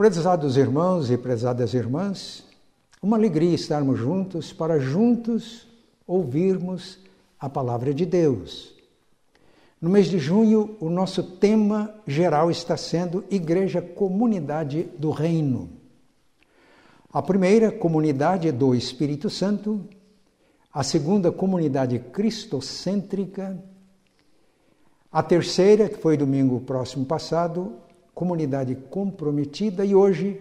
Prezados irmãos e prezadas irmãs, uma alegria estarmos juntos para juntos ouvirmos a palavra de Deus. No mês de junho, o nosso tema geral está sendo Igreja Comunidade do Reino. A primeira, Comunidade do Espírito Santo. A segunda, Comunidade Cristocêntrica. A terceira, que foi domingo próximo passado, Comunidade Comprometida. E hoje,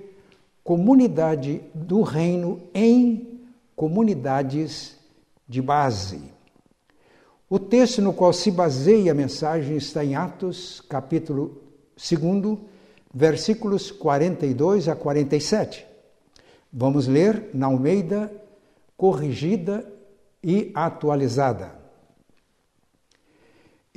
Comunidade do Reino em comunidades de base. O texto no qual se baseia a mensagem está em Atos, capítulo 2, versículos 42 a 47. Vamos ler na Almeida corrigida e atualizada.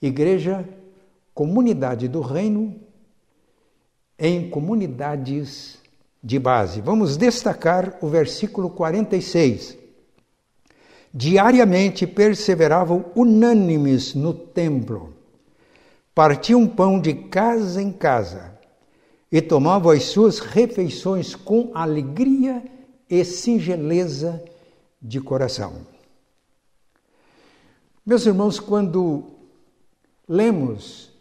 Igreja, comunidade do reino, em comunidades de base. Vamos destacar o versículo 46. Diariamente perseveravam unânimes no templo, partiam pão de casa em casa e tomavam as suas refeições com alegria e singeleza de coração. Meus irmãos, quando lemos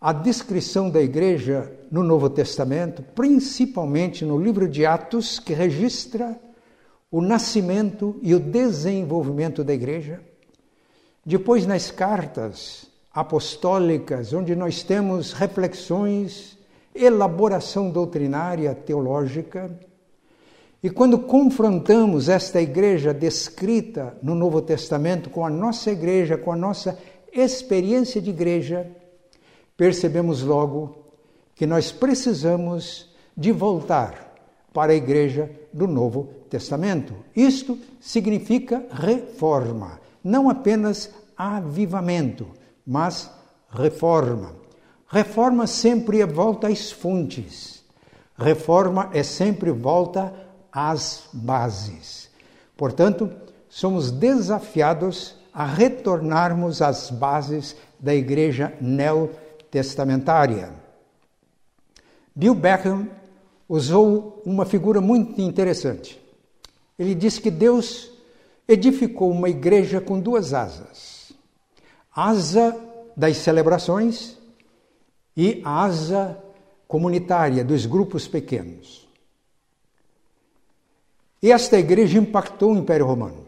a descrição da igreja no Novo Testamento, principalmente no livro de Atos, que registra o nascimento e o desenvolvimento da igreja. Depois, nas cartas apostólicas, onde nós temos reflexões, elaboração doutrinária teológica. E quando confrontamos esta igreja descrita no Novo Testamento com a nossa igreja, com a nossa experiência de igreja, percebemos logo que nós precisamos de voltar para a igreja do Novo Testamento. Isto significa reforma, não apenas avivamento, mas reforma. Reforma sempre é volta às fontes. Reforma é sempre volta às bases. Portanto, somos desafiados a retornarmos às bases da igreja neotestamentária testamentária. Bill Beckham usou uma figura muito interessante. Ele disse que Deus edificou uma igreja com duas asas: asa das celebrações e asa comunitária dos grupos pequenos. Esta igreja impactou o Império Romano,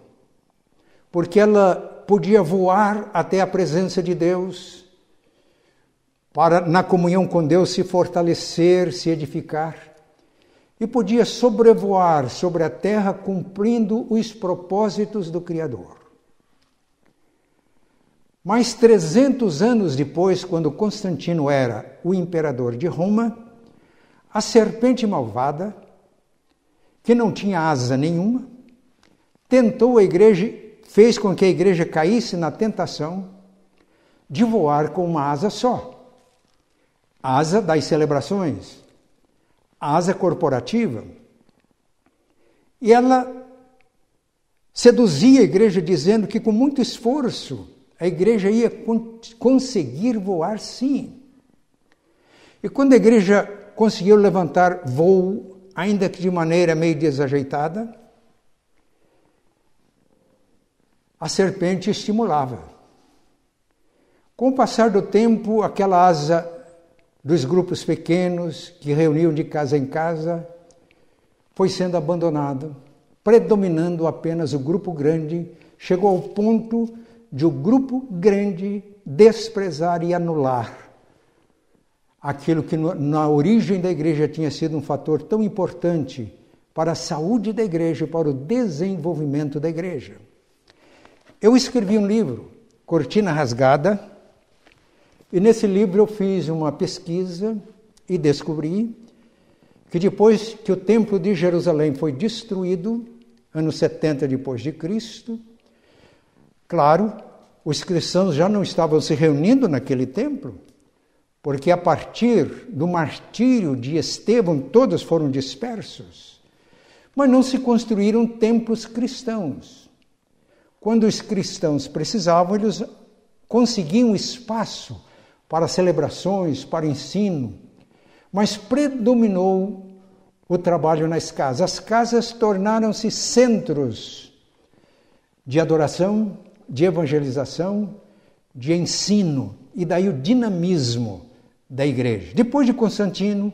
porque ela podia voar até a presença de Deus para, na comunhão com Deus, se fortalecer, se edificar, e podia sobrevoar sobre a terra cumprindo os propósitos do Criador. Mais 300 anos depois, quando Constantino era o imperador de Roma, a serpente malvada, que não tinha asa nenhuma, tentou a igreja, fez com que a igreja caísse na tentação de voar com uma asa só asa das celebrações, asa corporativa. E ela seduzia a igreja dizendo que com muito esforço a igreja ia conseguir voar sim. E quando a igreja conseguiu levantar voo, ainda que de maneira meio desajeitada, a serpente estimulava. Com o passar do tempo, aquela asa dos grupos pequenos que reuniam de casa em casa, foi sendo abandonado, predominando apenas o grupo grande, chegou ao ponto de o grupo grande desprezar e anular aquilo que na origem da igreja tinha sido um fator tão importante para a saúde da igreja e para o desenvolvimento da igreja. Eu escrevi um livro, Cortina Rasgada, e nesse livro eu fiz uma pesquisa e descobri que depois que o templo de Jerusalém foi destruído, anos 70 depois de Cristo, claro, os cristãos já não estavam se reunindo naquele templo, porque a partir do martírio de Estevão todos foram dispersos. Mas não se construíram templos cristãos. Quando os cristãos precisavam, eles conseguiam espaço para celebrações, para ensino, mas predominou o trabalho nas casas. As casas tornaram-se centros de adoração, de evangelização, de ensino, e daí o dinamismo da igreja. Depois de Constantino,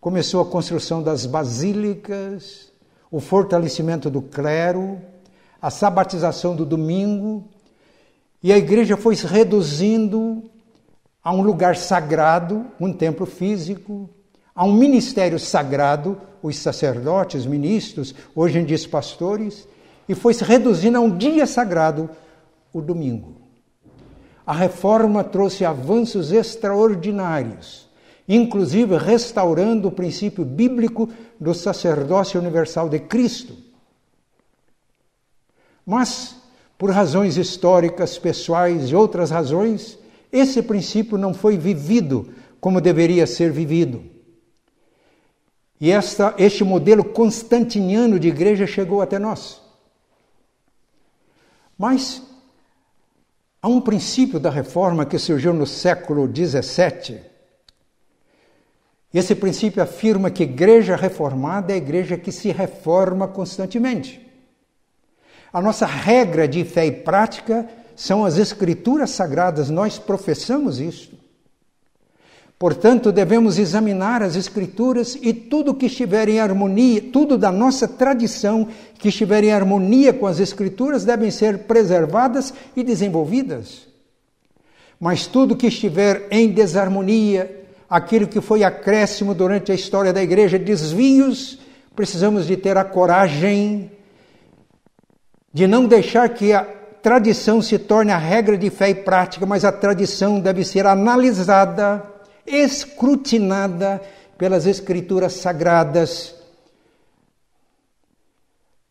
começou a construção das basílicas, o fortalecimento do clero, a sabatização do domingo, e a igreja foi se reduzindo a um lugar sagrado, um templo físico, a um ministério sagrado, os sacerdotes, ministros, hoje em dia os pastores, e foi se reduzindo a um dia sagrado, o domingo. A reforma trouxe avanços extraordinários, inclusive restaurando o princípio bíblico do sacerdócio universal de Cristo. Mas, por razões históricas, pessoais e outras razões, esse princípio não foi vivido como deveria ser vivido. E esta, este modelo constantiniano de igreja chegou até nós. Mas há um princípio da reforma que surgiu no século XVII. Esse princípio afirma que igreja reformada é a igreja que se reforma constantemente. A nossa regra de fé e prática são as Escrituras Sagradas, nós professamos isso. Portanto, devemos examinar as Escrituras e tudo que estiver em harmonia, tudo da nossa tradição que estiver em harmonia com as Escrituras devem ser preservadas e desenvolvidas. Mas tudo que estiver em desarmonia, aquilo que foi acréscimo durante a história da igreja, desvios, precisamos de ter a coragem de não deixar que a tradição se torne a regra de fé e prática, mas a tradição deve ser analisada, escrutinada pelas Escrituras sagradas.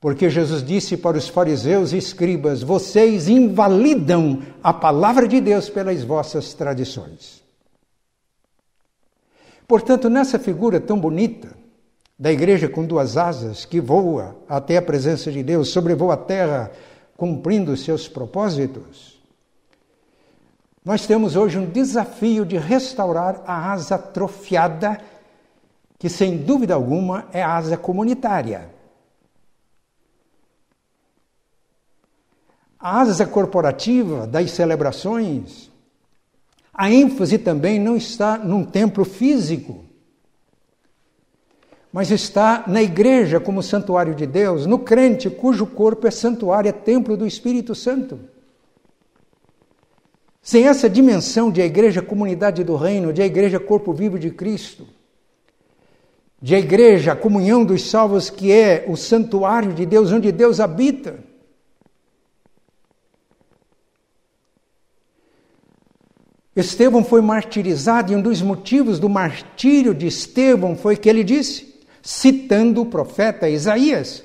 Porque Jesus disse para os fariseus e escribas: vocês invalidam a palavra de Deus pelas vossas tradições. Portanto, nessa figura tão bonita da igreja com duas asas que voa até a presença de Deus, sobrevoa a terra cumprindo seus propósitos, nós temos hoje um desafio de restaurar a asa atrofiada, que sem dúvida alguma é a asa comunitária. A asa corporativa das celebrações, a ênfase também não está num templo físico mas está na igreja como santuário de Deus, no crente cujo corpo é santuário, é templo do Espírito Santo. Sem essa dimensão de a igreja comunidade do reino, de a igreja corpo vivo de Cristo, de a igreja comunhão dos salvos que é o santuário de Deus, onde Deus habita. Estevão foi martirizado e um dos motivos do martírio de Estevão foi que ele disse: citando o profeta Isaías,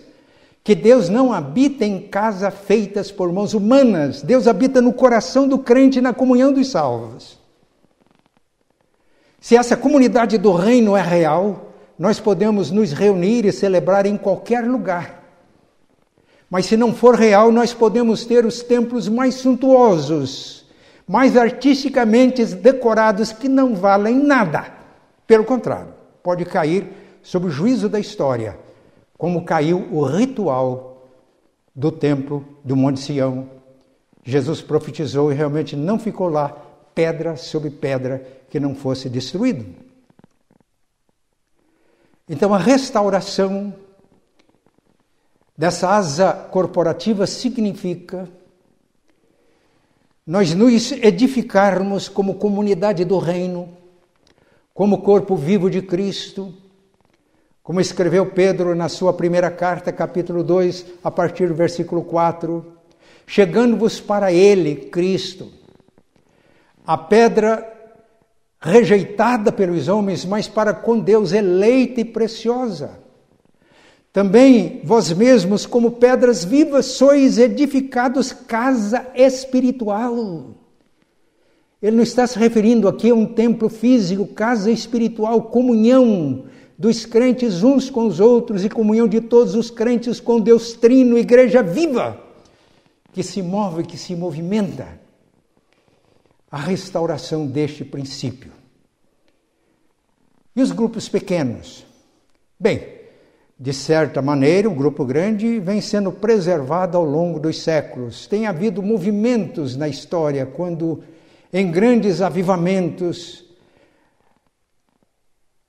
que Deus não habita em casa feitas por mãos humanas, Deus habita no coração do crente na comunhão dos salvos. Se essa comunidade do reino é real, nós podemos nos reunir e celebrar em qualquer lugar. Mas se não for real, nós podemos ter os templos mais suntuosos, mais artisticamente decorados, que não valem nada. Pelo contrário, pode cair sob o juízo da história, como caiu o ritual do templo do Monte Sião. Jesus profetizou e realmente não ficou lá pedra sobre pedra que não fosse destruído. Então, a restauração dessa asa corporativa significa nós nos edificarmos como comunidade do reino, como corpo vivo de Cristo, como escreveu Pedro na sua primeira carta, capítulo 2, a partir do versículo 4, chegando-vos para ele, Cristo, a pedra rejeitada pelos homens, mas para com Deus eleita e preciosa. Também vós mesmos, como pedras vivas, sois edificados casa espiritual. Ele não está se referindo aqui a um templo físico, casa espiritual, comunhão dos crentes uns com os outros e comunhão de todos os crentes com Deus Trino, igreja viva, que se move, que se movimenta a restauração deste princípio. E os grupos pequenos? Bem, de certa maneira, um grupo grande vem sendo preservado ao longo dos séculos. Tem havido movimentos na história quando, em grandes avivamentos,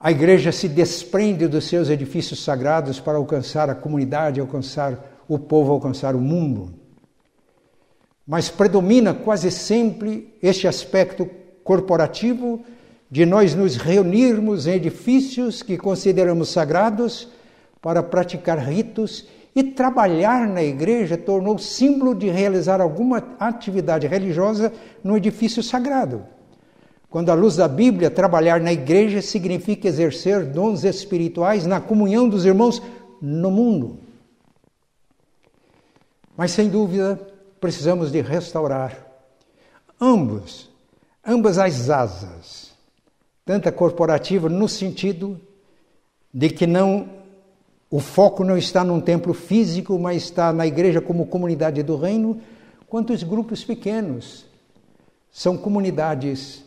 a igreja se desprende dos seus edifícios sagrados para alcançar a comunidade, alcançar o povo, alcançar o mundo mas predomina quase sempre este aspecto corporativo de nós nos reunirmos em edifícios que consideramos sagrados para praticar ritos e trabalhar na igreja tornou símbolo de realizar alguma atividade religiosa no edifício sagrado. Quando, à luz da Bíblia, trabalhar na igreja significa exercer dons espirituais na comunhão dos irmãos no mundo. Mas, sem dúvida, precisamos de restaurar ambos, ambas as asas, tanto a corporativa no sentido de que não o foco não está num templo físico, mas está na igreja como comunidade do reino, quanto os grupos pequenos. São comunidades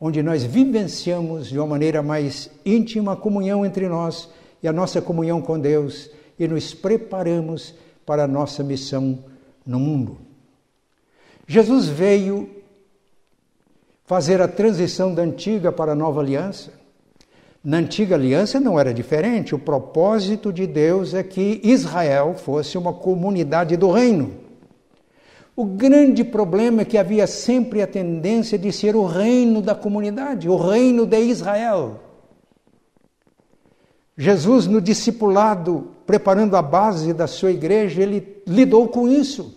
onde nós vivenciamos de uma maneira mais íntima a comunhão entre nós e a nossa comunhão com Deus e nos preparamos para a nossa missão no mundo. Jesus veio fazer a transição da antiga para a nova aliança. Na antiga aliança não era diferente, o propósito de Deus é que Israel fosse uma comunidade do reino. O grande problema é que havia sempre a tendência de ser o reino da comunidade, o reino de Israel. Jesus, no discipulado, preparando a base da sua igreja, ele lidou com isso.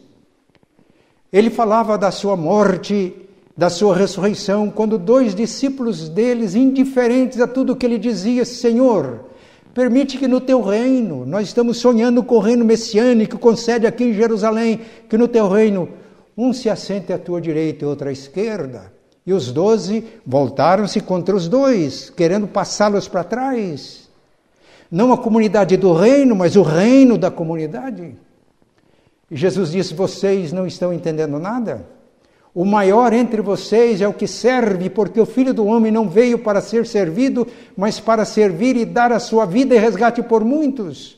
Ele falava da sua morte, da sua ressurreição, quando dois discípulos deles, indiferentes a tudo que ele dizia, Senhor, permite que no teu reino, nós estamos sonhando com o reino messiânico, concede aqui em Jerusalém, que no teu reino um se assente à tua direita e outro à esquerda. E os doze voltaram-se contra os dois, querendo passá-los para trás. Não a comunidade do reino, mas o reino da comunidade. E Jesus disse: Vocês não estão entendendo nada? O maior entre vocês é o que serve, porque o filho do homem não veio para ser servido, mas para servir e dar a sua vida e resgate por muitos.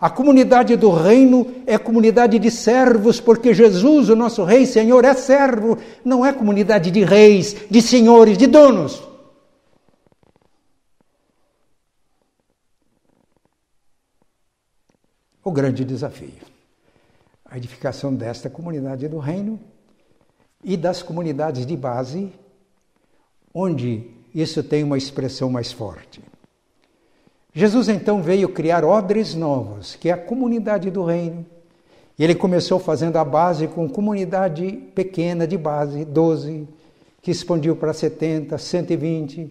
A comunidade do reino é comunidade de servos, porque Jesus, o nosso Rei Senhor, é servo, não é comunidade de reis, de senhores, de donos. O grande desafio a edificação desta comunidade do reino e das comunidades de base, onde isso tem uma expressão mais forte. Jesus então veio criar odres novos, que é a comunidade do reino. E ele começou fazendo a base com comunidade pequena de base, 12, que expandiu para 70, 120,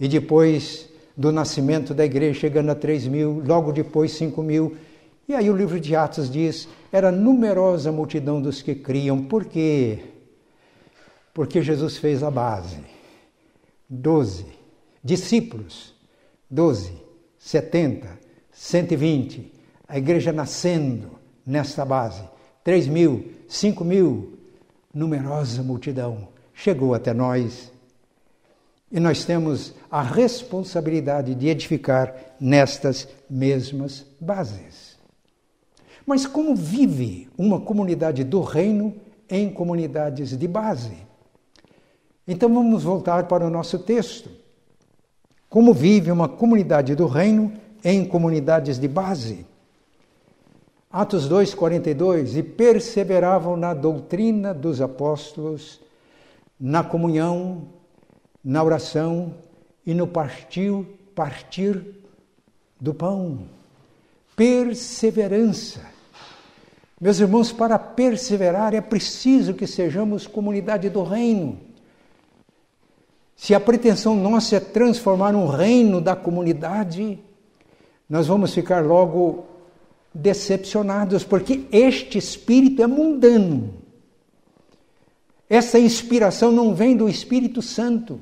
e depois do nascimento da igreja chegando a 3 mil, logo depois 5 mil, e aí o livro de Atos diz: era numerosa a multidão dos que criam. Por quê? Porque Jesus fez a base. Doze discípulos, doze, setenta, cento e vinte. A igreja nascendo nesta base. Três mil, cinco mil, numerosa multidão chegou até nós. E nós temos a responsabilidade de edificar nestas mesmas bases. Mas como vive uma comunidade do reino em comunidades de base? Então vamos voltar para o nosso texto. como vive uma comunidade do reino em comunidades de base. Atos 2, 42, e perseveravam na doutrina dos apóstolos, na comunhão, na oração e no partir, partir do pão. Perseverança. Meus irmãos, para perseverar é preciso que sejamos comunidade do reino. Se a pretensão nossa é transformar um reino da comunidade, nós vamos ficar logo decepcionados, porque este espírito é mundano. Essa inspiração não vem do Espírito Santo.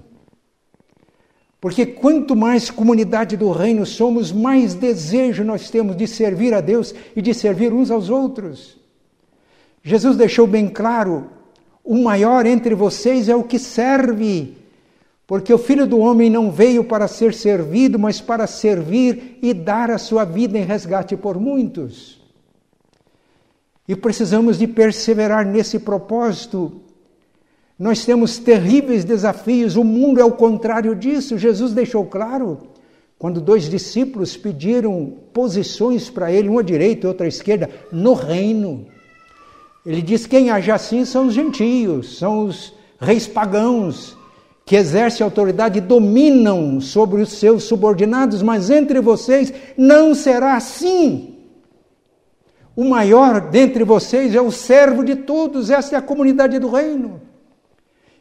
Porque quanto mais comunidade do reino somos, mais desejo nós temos de servir a Deus e de servir uns aos outros. Jesus deixou bem claro: o maior entre vocês é o que serve. Porque o filho do homem não veio para ser servido, mas para servir e dar a sua vida em resgate por muitos. E precisamos de perseverar nesse propósito. Nós temos terríveis desafios, o mundo é o contrário disso. Jesus deixou claro quando dois discípulos pediram posições para ele, uma à direita e outra à esquerda, no reino. Ele diz: quem age assim são os gentios, são os reis pagãos que exercem autoridade dominam sobre os seus subordinados, mas entre vocês não será assim. O maior dentre vocês é o servo de todos, esta é a comunidade do reino.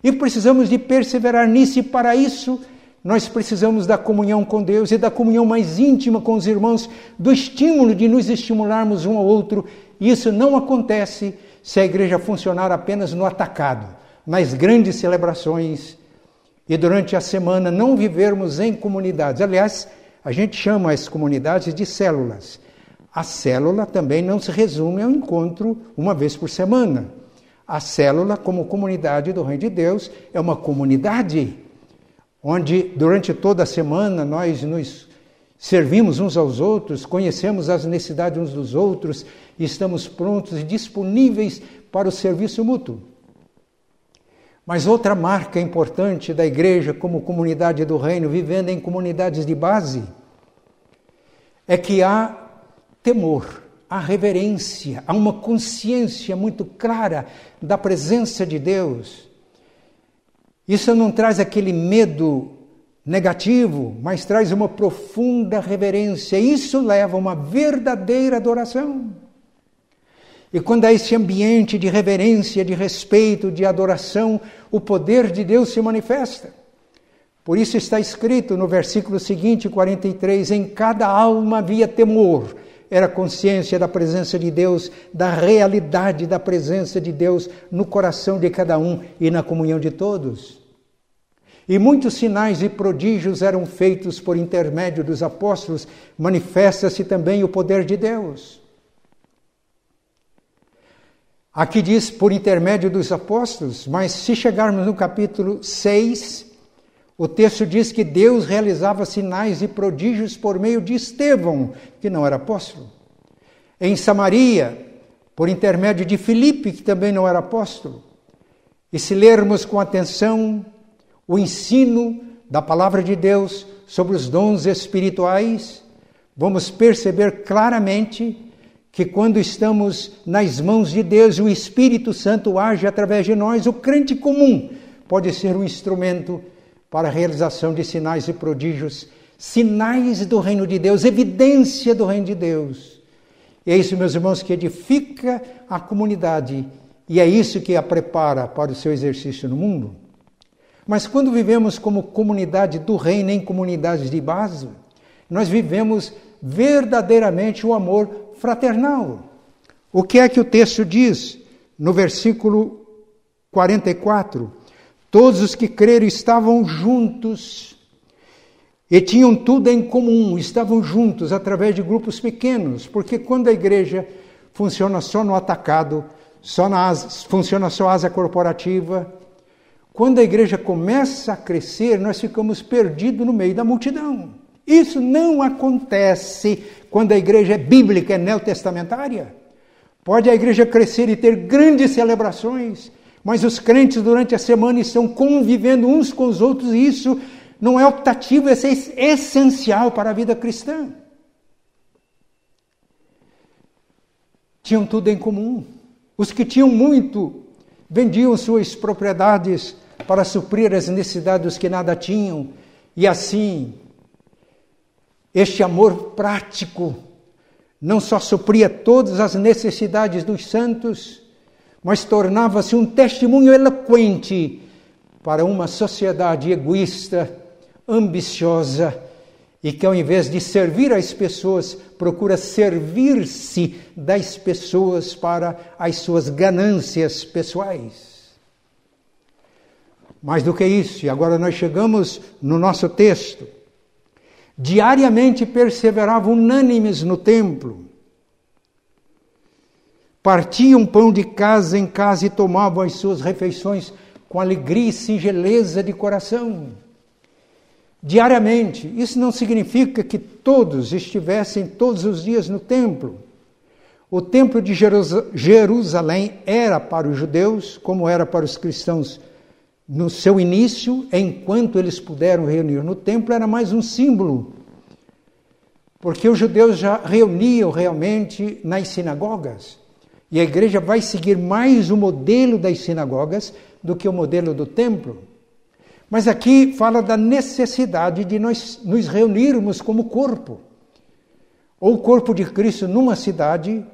E precisamos de perseverar nisso, e para isso nós precisamos da comunhão com Deus e da comunhão mais íntima com os irmãos, do estímulo de nos estimularmos um ao outro. E isso não acontece se a igreja funcionar apenas no atacado, nas grandes celebrações e durante a semana não vivermos em comunidades. Aliás, a gente chama as comunidades de células. A célula também não se resume ao encontro uma vez por semana. A célula, como comunidade do Reino de Deus, é uma comunidade onde durante toda a semana nós nos servimos uns aos outros, conhecemos as necessidades uns dos outros e estamos prontos e disponíveis para o serviço mútuo. Mas outra marca importante da igreja como comunidade do reino, vivendo em comunidades de base, é que há temor, há reverência, há uma consciência muito clara da presença de Deus. Isso não traz aquele medo negativo, mas traz uma profunda reverência. Isso leva a uma verdadeira adoração. E quando há esse ambiente de reverência, de respeito, de adoração, o poder de Deus se manifesta. Por isso está escrito no versículo seguinte, 43, em cada alma havia temor, era consciência da presença de Deus, da realidade da presença de Deus no coração de cada um e na comunhão de todos. E muitos sinais e prodígios eram feitos por intermédio dos apóstolos, manifesta-se também o poder de Deus. Aqui diz por intermédio dos apóstolos, mas se chegarmos no capítulo 6, o texto diz que Deus realizava sinais e prodígios por meio de Estevão, que não era apóstolo. Em Samaria, por intermédio de Filipe, que também não era apóstolo. E se lermos com atenção o ensino da palavra de Deus sobre os dons espirituais, vamos perceber claramente que quando estamos nas mãos de Deus, o Espírito Santo age através de nós, o crente comum pode ser um instrumento para a realização de sinais e prodígios, sinais do reino de Deus, evidência do reino de Deus. E é isso, meus irmãos, que edifica a comunidade e é isso que a prepara para o seu exercício no mundo. Mas quando vivemos como comunidade do reino em comunidades de base, nós vivemos verdadeiramente o amor fraternal. O que é que o texto diz no versículo 44? Todos os que creram estavam juntos e tinham tudo em comum, estavam juntos através de grupos pequenos, porque quando a igreja funciona só no atacado, só na asa, funciona só a asa corporativa, quando a igreja começa a crescer, nós ficamos perdidos no meio da multidão. Isso não acontece quando a igreja é bíblica, é neotestamentária. Pode a igreja crescer e ter grandes celebrações, mas os crentes durante a semana estão convivendo uns com os outros e isso não é optativo, é essencial para a vida cristã. Tinham tudo em comum. Os que tinham muito vendiam suas propriedades para suprir as necessidades dos que nada tinham, e assim, este amor prático não só supria todas as necessidades dos santos, mas tornava-se um testemunho eloquente para uma sociedade egoísta, ambiciosa e que, ao invés de servir as pessoas, procura servir-se das pessoas para as suas ganâncias pessoais. Mais do que isso, e agora nós chegamos no nosso texto. Diariamente perseveravam unânimes no templo. Partiam pão de casa em casa e tomavam as suas refeições com alegria e singeleza de coração. Diariamente. Isso não significa que todos estivessem todos os dias no templo. O templo de Jerusalém era para os judeus, como era para os cristãos no seu início, enquanto eles puderam reunir no templo, era mais um símbolo. Porque os judeus já reuniam realmente nas sinagogas. E a igreja vai seguir mais o modelo das sinagogas do que o modelo do templo. Mas aqui fala da necessidade de nós nos reunirmos como corpo. Ou o corpo de Cristo numa cidade,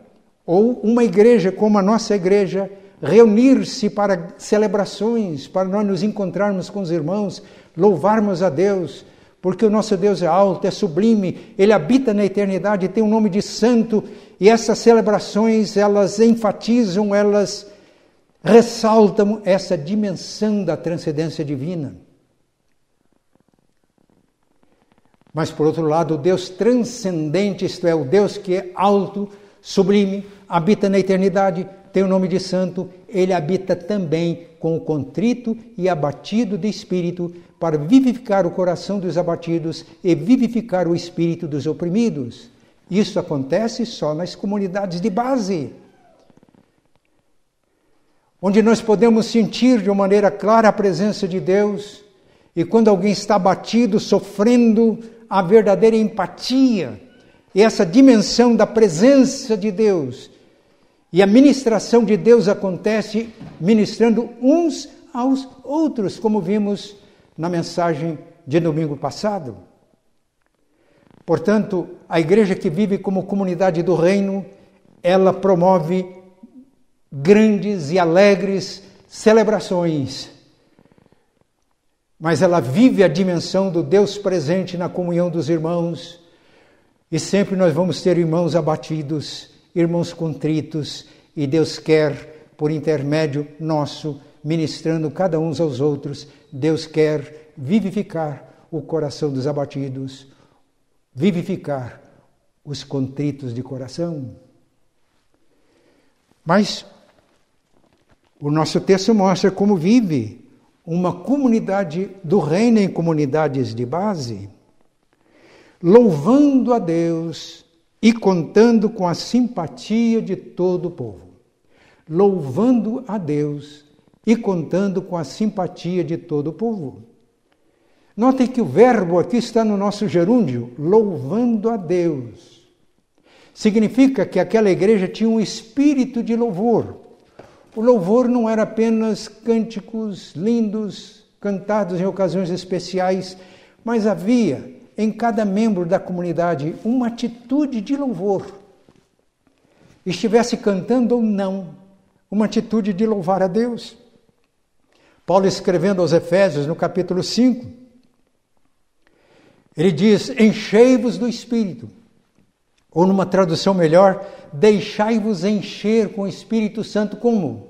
ou uma igreja como a nossa igreja, reunir-se para celebrações, para nós nos encontrarmos com os irmãos, louvarmos a Deus, porque o nosso Deus é alto, é sublime, ele habita na eternidade, tem um nome de santo, e essas celebrações, elas enfatizam, elas ressaltam essa dimensão da transcendência divina. Mas, por outro lado, o Deus transcendente, isto é, o Deus que é alto, sublime, habita na eternidade, tem o nome de santo, ele habita também com o contrito e abatido de espírito, para vivificar o coração dos abatidos e vivificar o espírito dos oprimidos. Isso acontece só nas comunidades de base, onde nós podemos sentir de uma maneira clara a presença de Deus, e quando alguém está abatido, sofrendo, a verdadeira empatia e essa dimensão da presença de Deus e a ministração de Deus acontece ministrando uns aos outros, como vimos na mensagem de domingo passado. Portanto, a igreja que vive como comunidade do reino, ela promove grandes e alegres celebrações. Mas ela vive a dimensão do Deus presente na comunhão dos irmãos, e sempre nós vamos ter irmãos abatidos irmãos contritos, e Deus quer, por intermédio nosso, ministrando cada uns aos outros, Deus quer vivificar o coração dos abatidos, vivificar os contritos de coração. Mas o nosso texto mostra como vive uma comunidade do reino em comunidades de base, louvando a Deus e contando com a simpatia de todo o povo, louvando a Deus e contando com a simpatia de todo o povo. Notem que o verbo aqui está no nosso gerúndio, louvando a Deus. Significa que aquela igreja tinha um espírito de louvor. O louvor não era apenas cânticos lindos, cantados em ocasiões especiais, mas havia em cada membro da comunidade uma atitude de louvor. Estivesse cantando ou não, uma atitude de louvar a Deus. Paulo escrevendo aos Efésios no capítulo 5, ele diz: Enchei-vos do Espírito. Ou numa tradução melhor, deixai-vos encher com o Espírito Santo como?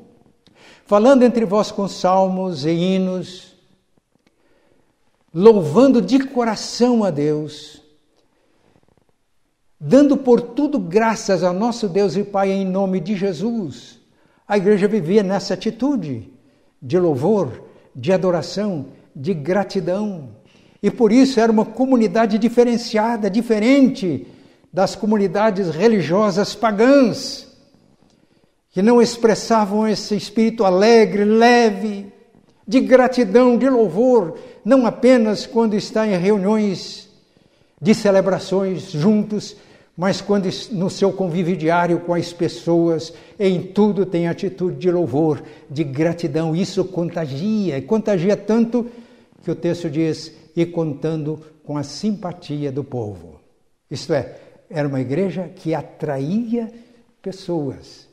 Falando entre vós com salmos e hinos, louvando de coração a Deus, dando por tudo graças ao nosso Deus e Pai em nome de Jesus. A igreja vivia nessa atitude de louvor, de adoração, de gratidão. E por isso era uma comunidade diferenciada, diferente das comunidades religiosas pagãs, que não expressavam esse espírito alegre, leve, de gratidão, de louvor, não apenas quando está em reuniões de celebrações juntos, mas quando no seu convívio diário com as pessoas, em tudo tem atitude de louvor, de gratidão. Isso contagia, e contagia tanto que o texto diz: e contando com a simpatia do povo. Isto é, era uma igreja que atraía pessoas,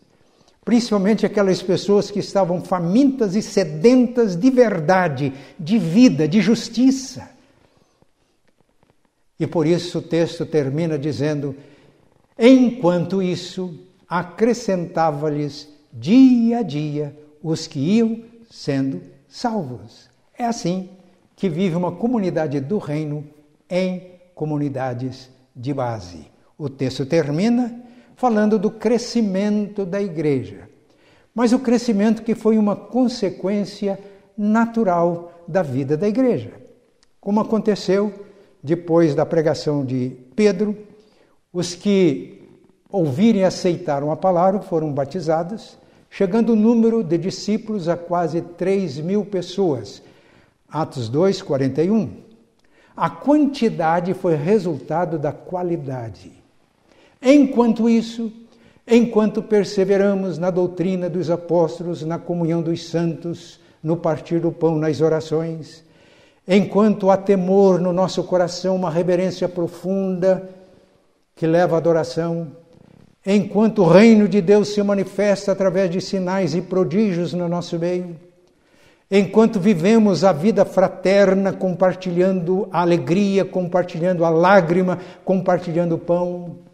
principalmente aquelas pessoas que estavam famintas e sedentas de verdade, de vida, de justiça. E por isso o texto termina dizendo: Enquanto isso, acrescentava-lhes dia a dia os que iam sendo salvos. É assim que vive uma comunidade do reino em comunidades de base. O texto termina falando do crescimento da igreja, mas o crescimento que foi uma consequência natural da vida da igreja. Como aconteceu depois da pregação de Pedro, os que ouviram e aceitaram a palavra foram batizados, chegando o número de discípulos a quase 3 mil pessoas. Atos 2, 41. A quantidade foi resultado da qualidade. Enquanto isso, enquanto perseveramos na doutrina dos apóstolos, na comunhão dos santos, no partir do pão, nas orações, enquanto há temor no nosso coração, uma reverência profunda que leva à adoração, enquanto o reino de Deus se manifesta através de sinais e prodígios no nosso meio, enquanto vivemos a vida fraterna, compartilhando a alegria, compartilhando a lágrima, compartilhando o pão,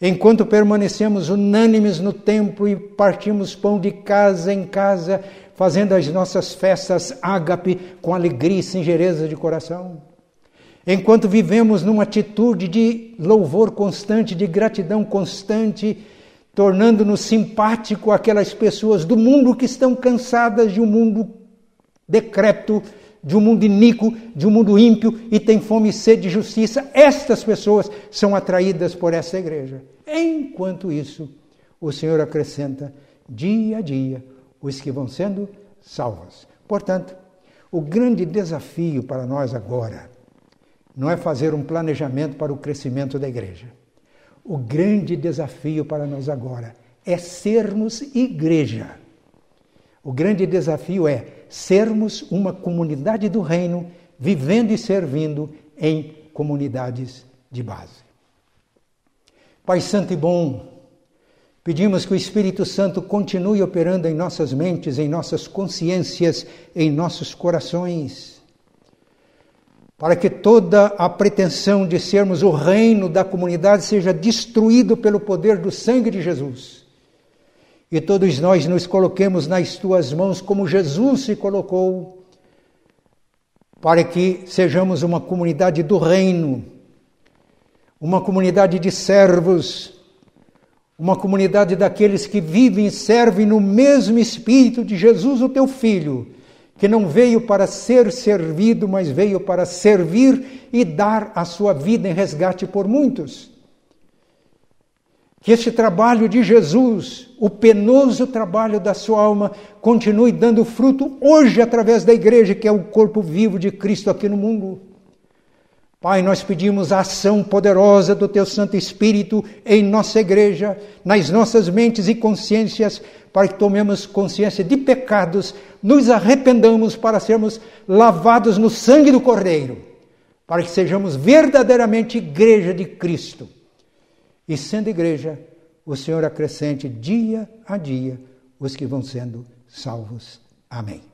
enquanto permanecemos unânimes no templo e partimos pão de casa em casa, fazendo as nossas festas ágape com alegria e singereza de coração. Enquanto vivemos numa atitude de louvor constante, de gratidão constante, tornando-nos simpático àquelas pessoas do mundo que estão cansadas de um mundo decrépito, de um mundo iníquo, de um mundo ímpio e tem fome e sede de justiça, estas pessoas são atraídas por essa igreja. Enquanto isso, o Senhor acrescenta dia a dia os que vão sendo salvos. Portanto, o grande desafio para nós agora não é fazer um planejamento para o crescimento da igreja. O grande desafio para nós agora é sermos igreja. O grande desafio é sermos uma comunidade do reino, vivendo e servindo em comunidades de base. Pai Santo e bom, pedimos que o Espírito Santo continue operando em nossas mentes, em nossas consciências, em nossos corações para que toda a pretensão de sermos o reino da comunidade seja destruído pelo poder do sangue de Jesus. E todos nós nos coloquemos nas tuas mãos como Jesus se colocou, para que sejamos uma comunidade do reino, uma comunidade de servos, uma comunidade daqueles que vivem e servem no mesmo espírito de Jesus, o teu filho que não veio para ser servido, mas veio para servir e dar a sua vida em resgate por muitos. Que este trabalho de Jesus, o penoso trabalho da sua alma, continue dando fruto hoje através da igreja, que é o corpo vivo de Cristo aqui no mundo. Pai, nós pedimos a ação poderosa do Teu Santo Espírito em nossa igreja, nas nossas mentes e consciências, para que tomemos consciência de pecados, nos arrependamos para sermos lavados no sangue do Cordeiro, para que sejamos verdadeiramente igreja de Cristo. E sendo igreja, o Senhor acrescente dia a dia os que vão sendo salvos. Amém.